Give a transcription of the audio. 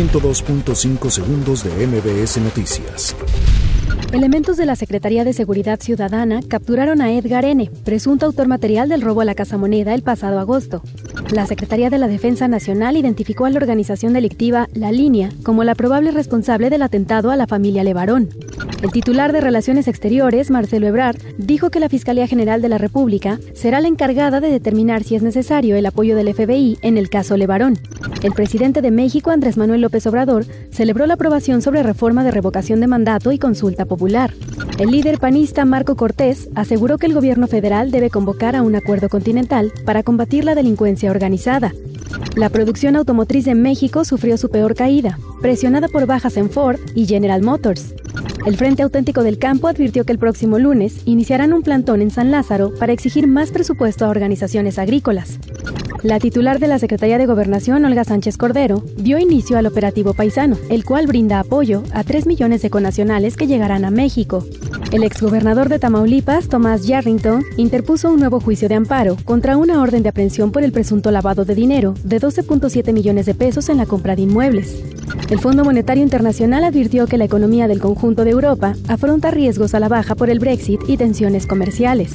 102.5 segundos de MBS Noticias. Elementos de la Secretaría de Seguridad Ciudadana capturaron a Edgar N., presunto autor material del robo a la Casa Moneda el pasado agosto. La Secretaría de la Defensa Nacional identificó a la organización delictiva La Línea como la probable responsable del atentado a la familia Levarón. El titular de Relaciones Exteriores, Marcelo Ebrard, dijo que la Fiscalía General de la República será la encargada de determinar si es necesario el apoyo del FBI en el caso Levarón. El presidente de México, Andrés Manuel López Obrador, celebró la aprobación sobre reforma de revocación de mandato y consulta popular. El líder panista Marco Cortés aseguró que el gobierno federal debe convocar a un acuerdo continental para combatir la delincuencia organizada. La producción automotriz en México sufrió su peor caída, presionada por bajas en Ford y General Motors. El Frente Auténtico del Campo advirtió que el próximo lunes iniciarán un plantón en San Lázaro para exigir más presupuesto a organizaciones agrícolas. La titular de la Secretaría de Gobernación, Olga Sánchez Cordero, dio inicio al operativo paisano, el cual brinda apoyo a 3 millones de conacionales que llegarán a México. El exgobernador de Tamaulipas, Tomás Yarrington, interpuso un nuevo juicio de amparo contra una orden de aprehensión por el presunto lavado de dinero de 12.7 millones de pesos en la compra de inmuebles. El Fondo Monetario Internacional advirtió que la economía del conjunto de Europa afronta riesgos a la baja por el Brexit y tensiones comerciales.